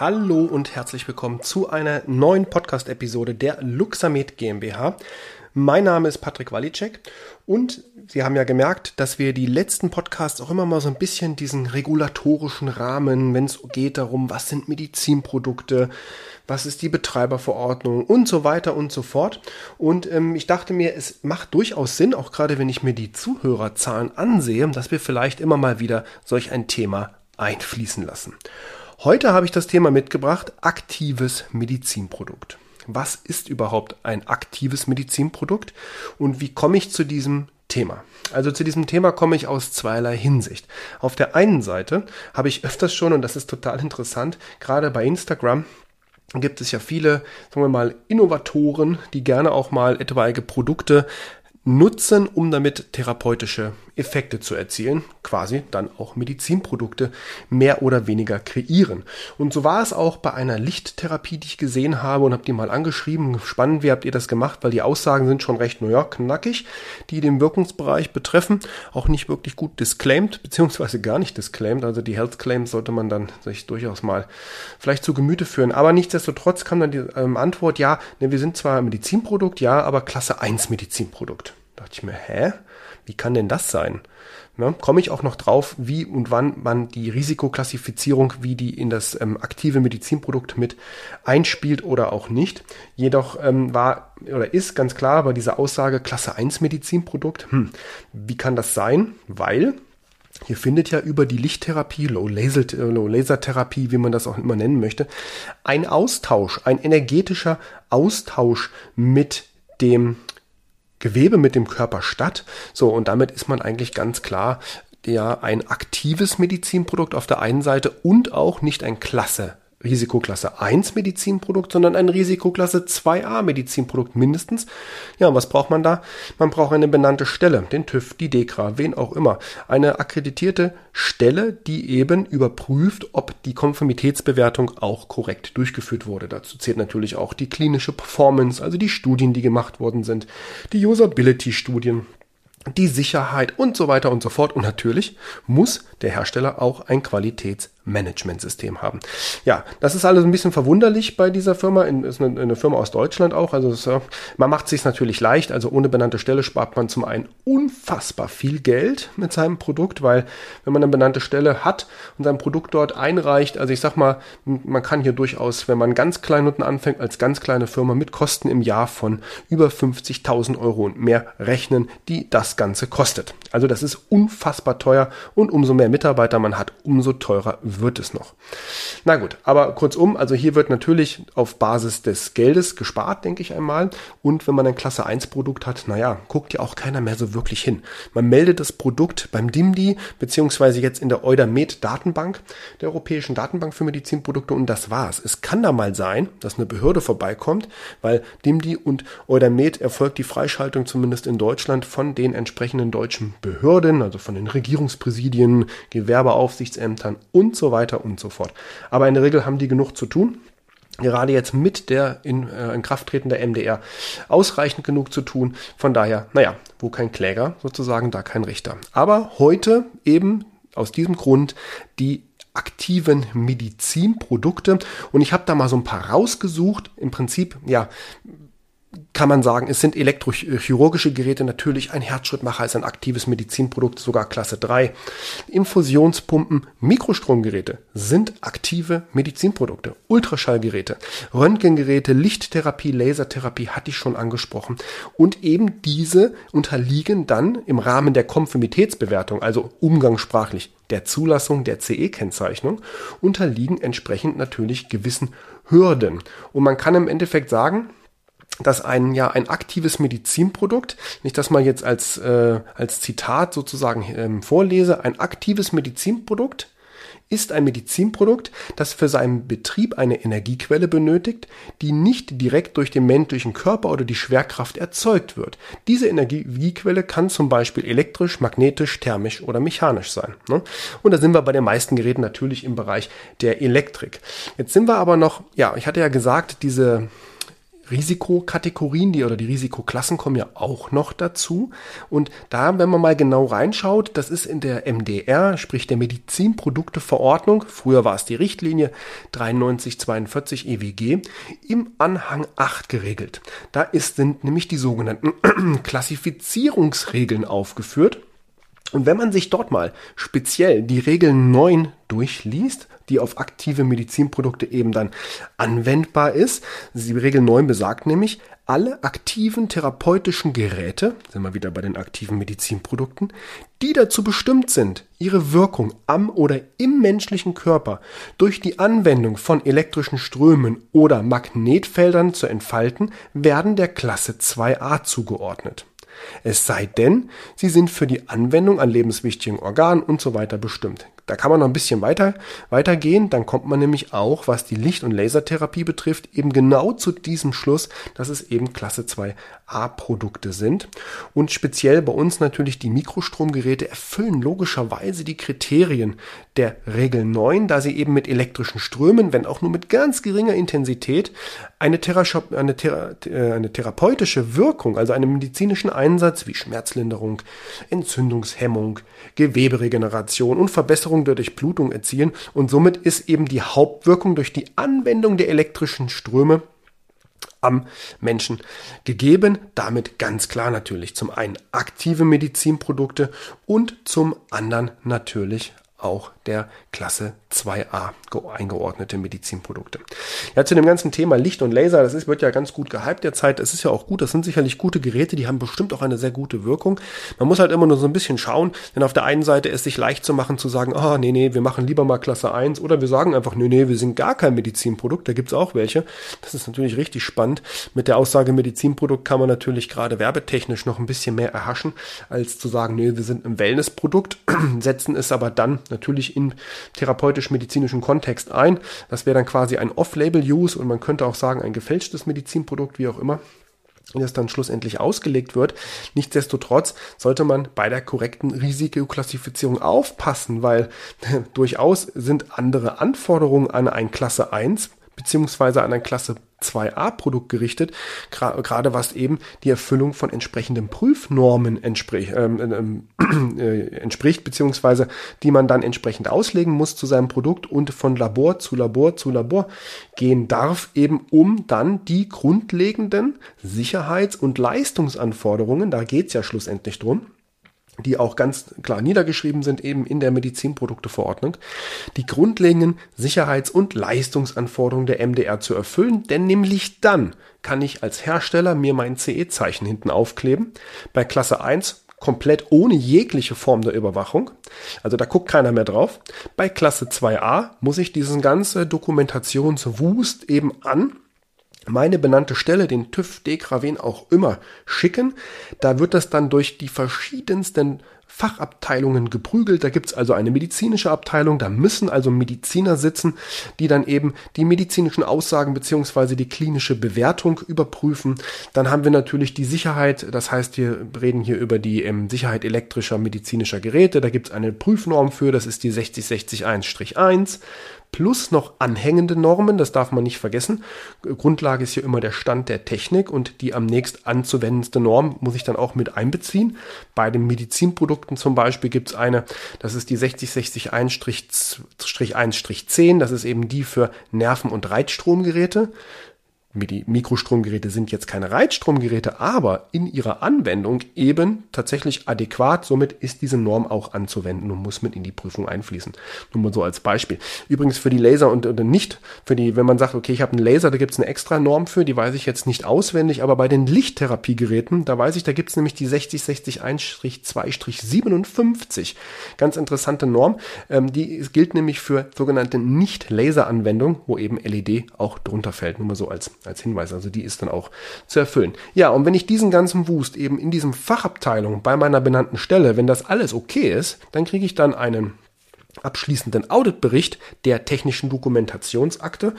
Hallo und herzlich willkommen zu einer neuen Podcast-Episode der Luxamed GmbH. Mein Name ist Patrick Walicek und Sie haben ja gemerkt, dass wir die letzten Podcasts auch immer mal so ein bisschen diesen regulatorischen Rahmen, wenn es geht darum, was sind Medizinprodukte, was ist die Betreiberverordnung und so weiter und so fort. Und ähm, ich dachte mir, es macht durchaus Sinn, auch gerade wenn ich mir die Zuhörerzahlen ansehe, dass wir vielleicht immer mal wieder solch ein Thema einfließen lassen. Heute habe ich das Thema mitgebracht, aktives Medizinprodukt. Was ist überhaupt ein aktives Medizinprodukt und wie komme ich zu diesem Thema? Also zu diesem Thema komme ich aus zweierlei Hinsicht. Auf der einen Seite habe ich öfters schon, und das ist total interessant, gerade bei Instagram, gibt es ja viele, sagen wir mal, Innovatoren, die gerne auch mal etwaige Produkte nutzen, um damit therapeutische Effekte zu erzielen, quasi dann auch Medizinprodukte mehr oder weniger kreieren. Und so war es auch bei einer Lichttherapie, die ich gesehen habe und habe die mal angeschrieben. Spannend, wie habt ihr das gemacht? Weil die Aussagen sind schon recht, naja, knackig, die den Wirkungsbereich betreffen, auch nicht wirklich gut disclaimed, beziehungsweise gar nicht disclaimed. Also die Health Claims sollte man dann sich durchaus mal vielleicht zu Gemüte führen. Aber nichtsdestotrotz kam dann die ähm, Antwort, ja, ne, wir sind zwar ein Medizinprodukt, ja, aber Klasse 1 Medizinprodukt. Da dachte ich mir, hä? Wie kann denn das sein? Ja, Komme ich auch noch drauf, wie und wann man die Risikoklassifizierung, wie die in das ähm, aktive Medizinprodukt mit einspielt oder auch nicht. Jedoch ähm, war oder ist ganz klar bei dieser Aussage Klasse 1 Medizinprodukt. Hm, wie kann das sein? Weil hier findet ja über die Lichttherapie, Low-Laser-Therapie, wie man das auch immer nennen möchte, ein Austausch, ein energetischer Austausch mit dem Gewebe mit dem Körper statt. So, und damit ist man eigentlich ganz klar ja ein aktives Medizinprodukt auf der einen Seite und auch nicht ein Klasse Risikoklasse 1 Medizinprodukt, sondern ein Risikoklasse 2a Medizinprodukt mindestens. Ja, was braucht man da? Man braucht eine benannte Stelle, den TÜV, die DEKRA, wen auch immer. Eine akkreditierte Stelle, die eben überprüft, ob die Konformitätsbewertung auch korrekt durchgeführt wurde. Dazu zählt natürlich auch die klinische Performance, also die Studien, die gemacht worden sind, die Usability-Studien, die Sicherheit und so weiter und so fort. Und natürlich muss der Hersteller auch ein Qualitäts Managementsystem haben. Ja, das ist alles ein bisschen verwunderlich bei dieser Firma. In, ist eine, eine Firma aus Deutschland auch. Also es, man macht sich natürlich leicht. Also ohne benannte Stelle spart man zum einen unfassbar viel Geld mit seinem Produkt, weil wenn man eine benannte Stelle hat und sein Produkt dort einreicht, also ich sag mal, man kann hier durchaus, wenn man ganz klein unten anfängt, als ganz kleine Firma mit Kosten im Jahr von über 50.000 Euro und mehr rechnen, die das Ganze kostet. Also das ist unfassbar teuer und umso mehr Mitarbeiter man hat, umso teurer wird es noch. Na gut, aber kurzum, also hier wird natürlich auf Basis des Geldes gespart, denke ich einmal. Und wenn man ein Klasse 1 Produkt hat, naja, guckt ja auch keiner mehr so wirklich hin. Man meldet das Produkt beim DIMDI, beziehungsweise jetzt in der Eudamed Datenbank, der Europäischen Datenbank für Medizinprodukte und das war's. Es kann da mal sein, dass eine Behörde vorbeikommt, weil DIMDI und Eudamed erfolgt die Freischaltung zumindest in Deutschland von den entsprechenden deutschen Behörden, also von den Regierungspräsidien, Gewerbeaufsichtsämtern und so weiter und so fort. Aber in der Regel haben die genug zu tun gerade jetzt mit der in, äh, Inkrafttreten der MDR ausreichend genug zu tun. Von daher, naja, wo kein Kläger sozusagen, da kein Richter. Aber heute eben aus diesem Grund die aktiven Medizinprodukte. Und ich habe da mal so ein paar rausgesucht. Im Prinzip, ja, kann man sagen, es sind elektrochirurgische Geräte natürlich ein Herzschrittmacher, ist ein aktives Medizinprodukt, sogar Klasse 3. Infusionspumpen, Mikrostromgeräte sind aktive Medizinprodukte. Ultraschallgeräte, Röntgengeräte, Lichttherapie, Lasertherapie hatte ich schon angesprochen. Und eben diese unterliegen dann im Rahmen der Konformitätsbewertung, also umgangssprachlich der Zulassung der CE-Kennzeichnung, unterliegen entsprechend natürlich gewissen Hürden. Und man kann im Endeffekt sagen, dass ein ja ein aktives Medizinprodukt, nicht das mal jetzt als äh, als Zitat sozusagen ähm, vorlese, ein aktives Medizinprodukt ist ein Medizinprodukt, das für seinen Betrieb eine Energiequelle benötigt, die nicht direkt durch den menschlichen Körper oder die Schwerkraft erzeugt wird. Diese Energiequelle kann zum Beispiel elektrisch, magnetisch, thermisch oder mechanisch sein. Ne? Und da sind wir bei den meisten Geräten natürlich im Bereich der Elektrik. Jetzt sind wir aber noch, ja, ich hatte ja gesagt, diese Risikokategorien, die oder die Risikoklassen kommen ja auch noch dazu. Und da, wenn man mal genau reinschaut, das ist in der MDR, sprich der Medizinprodukteverordnung, früher war es die Richtlinie 9342 EWG, im Anhang 8 geregelt. Da ist, sind nämlich die sogenannten Klassifizierungsregeln aufgeführt. Und wenn man sich dort mal speziell die Regel 9 durchliest, die auf aktive Medizinprodukte eben dann anwendbar ist, die Regel 9 besagt nämlich, alle aktiven therapeutischen Geräte, sind wir wieder bei den aktiven Medizinprodukten, die dazu bestimmt sind, ihre Wirkung am oder im menschlichen Körper durch die Anwendung von elektrischen Strömen oder Magnetfeldern zu entfalten, werden der Klasse 2a zugeordnet. Es sei denn, sie sind für die Anwendung an lebenswichtigen Organen und so bestimmt. Da kann man noch ein bisschen weiter, weitergehen. Dann kommt man nämlich auch, was die Licht- und Lasertherapie betrifft, eben genau zu diesem Schluss, dass es eben Klasse 2a-Produkte sind. Und speziell bei uns natürlich die Mikrostromgeräte erfüllen logischerweise die Kriterien der Regel 9, da sie eben mit elektrischen Strömen, wenn auch nur mit ganz geringer Intensität, eine, Thera eine, Thera äh, eine therapeutische Wirkung, also einen medizinischen Einsatz wie Schmerzlinderung, Entzündungshemmung, Geweberegeneration und Verbesserung der Durchblutung erzielen. Und somit ist eben die Hauptwirkung durch die Anwendung der elektrischen Ströme am Menschen gegeben. Damit ganz klar natürlich zum einen aktive Medizinprodukte und zum anderen natürlich auch der Klasse 2a eingeordnete Medizinprodukte. Ja, zu dem ganzen Thema Licht und Laser, das ist, wird ja ganz gut gehypt derzeit. Das ist ja auch gut. Das sind sicherlich gute Geräte, die haben bestimmt auch eine sehr gute Wirkung. Man muss halt immer nur so ein bisschen schauen, denn auf der einen Seite ist sich leicht zu machen, zu sagen, ah, oh, nee, nee, wir machen lieber mal Klasse 1 oder wir sagen einfach, nee, nee, wir sind gar kein Medizinprodukt. Da gibt's auch welche. Das ist natürlich richtig spannend. Mit der Aussage Medizinprodukt kann man natürlich gerade werbetechnisch noch ein bisschen mehr erhaschen, als zu sagen, nee, wir sind ein Wellnessprodukt, setzen es aber dann natürlich in therapeutisch-medizinischen Kontext ein. Das wäre dann quasi ein Off-Label-Use und man könnte auch sagen, ein gefälschtes Medizinprodukt, wie auch immer das dann schlussendlich ausgelegt wird. Nichtsdestotrotz sollte man bei der korrekten Risikoklassifizierung aufpassen, weil durchaus sind andere Anforderungen an ein Klasse 1 beziehungsweise an ein Klasse 2a-Produkt gerichtet, gerade was eben die Erfüllung von entsprechenden Prüfnormen entspricht, ähm, ähm, äh, entspricht, beziehungsweise die man dann entsprechend auslegen muss zu seinem Produkt und von Labor zu Labor zu Labor gehen darf, eben um dann die grundlegenden Sicherheits- und Leistungsanforderungen, da geht's ja schlussendlich drum, die auch ganz klar niedergeschrieben sind, eben in der Medizinprodukteverordnung, die grundlegenden Sicherheits- und Leistungsanforderungen der MDR zu erfüllen, denn nämlich dann kann ich als Hersteller mir mein CE-Zeichen hinten aufkleben. Bei Klasse 1 komplett ohne jegliche Form der Überwachung. Also da guckt keiner mehr drauf. Bei Klasse 2a muss ich diesen ganze Dokumentationswust eben an meine benannte Stelle, den TÜV, DEKRA, wen auch immer, schicken. Da wird das dann durch die verschiedensten Fachabteilungen geprügelt. Da gibt's also eine medizinische Abteilung, da müssen also Mediziner sitzen, die dann eben die medizinischen Aussagen beziehungsweise die klinische Bewertung überprüfen. Dann haben wir natürlich die Sicherheit, das heißt, wir reden hier über die ähm, Sicherheit elektrischer medizinischer Geräte. Da gibt's eine Prüfnorm für, das ist die 60601-1 plus noch anhängende Normen, das darf man nicht vergessen. Grundlage ist hier immer der Stand der Technik und die am nächst anzuwendendste Norm muss ich dann auch mit einbeziehen. Bei den Medizinprodukten zum Beispiel gibt es eine, das ist die 60601-1-10, das ist eben die für Nerven- und Reitstromgeräte. Die Mikrostromgeräte sind jetzt keine Reitstromgeräte, aber in ihrer Anwendung eben tatsächlich adäquat. Somit ist diese Norm auch anzuwenden und muss mit in die Prüfung einfließen. Nur mal so als Beispiel. Übrigens für die Laser und, und nicht für die, wenn man sagt, okay, ich habe einen Laser, da gibt es eine extra Norm für, die weiß ich jetzt nicht auswendig, aber bei den Lichttherapiegeräten, da weiß ich, da gibt es nämlich die 60601-2-57. Ganz interessante Norm. Ähm, die gilt nämlich für sogenannte Nicht-Laser-Anwendungen, wo eben LED auch drunter fällt. Nur mal so als als Hinweis. Also die ist dann auch zu erfüllen. Ja, und wenn ich diesen ganzen Wust eben in diesem Fachabteilung bei meiner benannten Stelle, wenn das alles okay ist, dann kriege ich dann einen abschließenden Auditbericht der technischen Dokumentationsakte.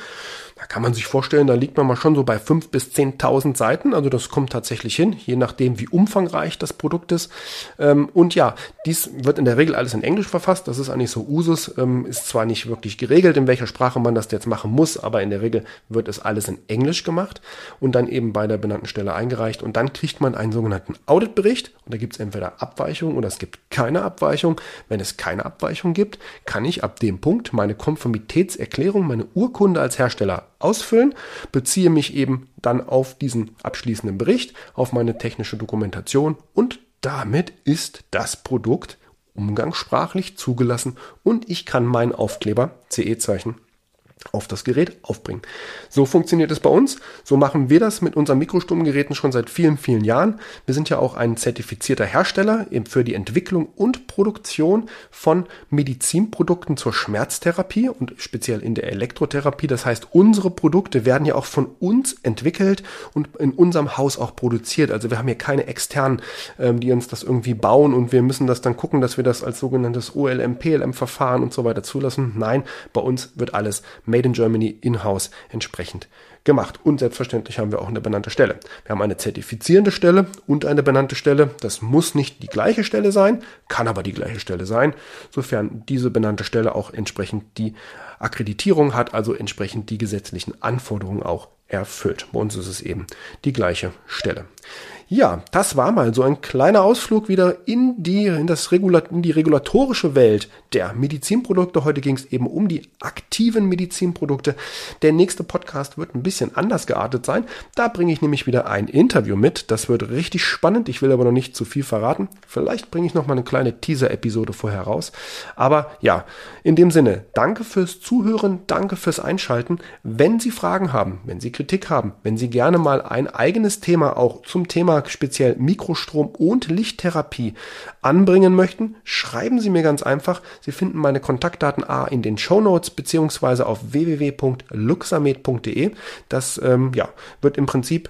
Da kann man sich vorstellen, da liegt man mal schon so bei 5.000 bis 10.000 Seiten. Also das kommt tatsächlich hin, je nachdem, wie umfangreich das Produkt ist. Ähm, und ja, dies wird in der Regel alles in Englisch verfasst. Das ist eigentlich so Usus. Ähm, ist zwar nicht wirklich geregelt, in welcher Sprache man das jetzt machen muss, aber in der Regel wird es alles in Englisch gemacht und dann eben bei der benannten Stelle eingereicht. Und dann kriegt man einen sogenannten Auditbericht. Und da gibt es entweder Abweichungen oder es gibt keine Abweichung. Wenn es keine Abweichung gibt, kann ich ab dem Punkt meine Konformitätserklärung, meine Urkunde als Hersteller ausfüllen, beziehe mich eben dann auf diesen abschließenden Bericht, auf meine technische Dokumentation und damit ist das Produkt umgangssprachlich zugelassen und ich kann meinen Aufkleber CE-Zeichen auf das Gerät aufbringen. So funktioniert es bei uns. So machen wir das mit unseren Mikrosturmgeräten schon seit vielen, vielen Jahren. Wir sind ja auch ein zertifizierter Hersteller für die Entwicklung und Produktion von Medizinprodukten zur Schmerztherapie und speziell in der Elektrotherapie. Das heißt, unsere Produkte werden ja auch von uns entwickelt und in unserem Haus auch produziert. Also wir haben hier keine externen, ähm, die uns das irgendwie bauen und wir müssen das dann gucken, dass wir das als sogenanntes OLM, PLM Verfahren und so weiter zulassen. Nein, bei uns wird alles Made in Germany in-house entsprechend gemacht. Und selbstverständlich haben wir auch eine benannte Stelle. Wir haben eine zertifizierende Stelle und eine benannte Stelle. Das muss nicht die gleiche Stelle sein, kann aber die gleiche Stelle sein, sofern diese benannte Stelle auch entsprechend die Akkreditierung hat, also entsprechend die gesetzlichen Anforderungen auch erfüllt. Bei uns ist es eben die gleiche Stelle. Ja, das war mal so ein kleiner Ausflug wieder in die, in das Regulat in die regulatorische Welt der Medizinprodukte. Heute ging es eben um die aktiven Medizinprodukte. Der nächste Podcast wird ein bisschen anders geartet sein. Da bringe ich nämlich wieder ein Interview mit. Das wird richtig spannend. Ich will aber noch nicht zu viel verraten. Vielleicht bringe ich noch mal eine kleine Teaser-Episode vorher raus. Aber ja, in dem Sinne, danke fürs Zuhören, danke fürs Einschalten. Wenn Sie Fragen haben, wenn Sie Kritik haben, wenn Sie gerne mal ein eigenes Thema auch zum Thema speziell Mikrostrom und Lichttherapie anbringen möchten, schreiben Sie mir ganz einfach. Sie finden meine Kontaktdaten A in den Show Notes beziehungsweise auf www.luxamed.de. Das ähm, ja, wird im Prinzip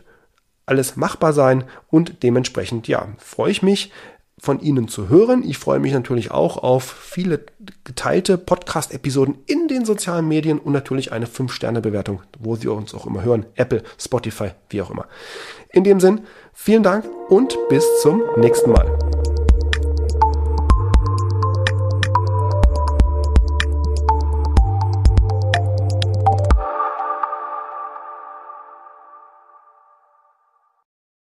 alles machbar sein und dementsprechend ja, freue ich mich, von Ihnen zu hören. Ich freue mich natürlich auch auf viele geteilte Podcast-Episoden in den sozialen Medien und natürlich eine 5-Sterne-Bewertung, wo Sie uns auch immer hören. Apple, Spotify, wie auch immer. In dem Sinn, vielen Dank und bis zum nächsten Mal.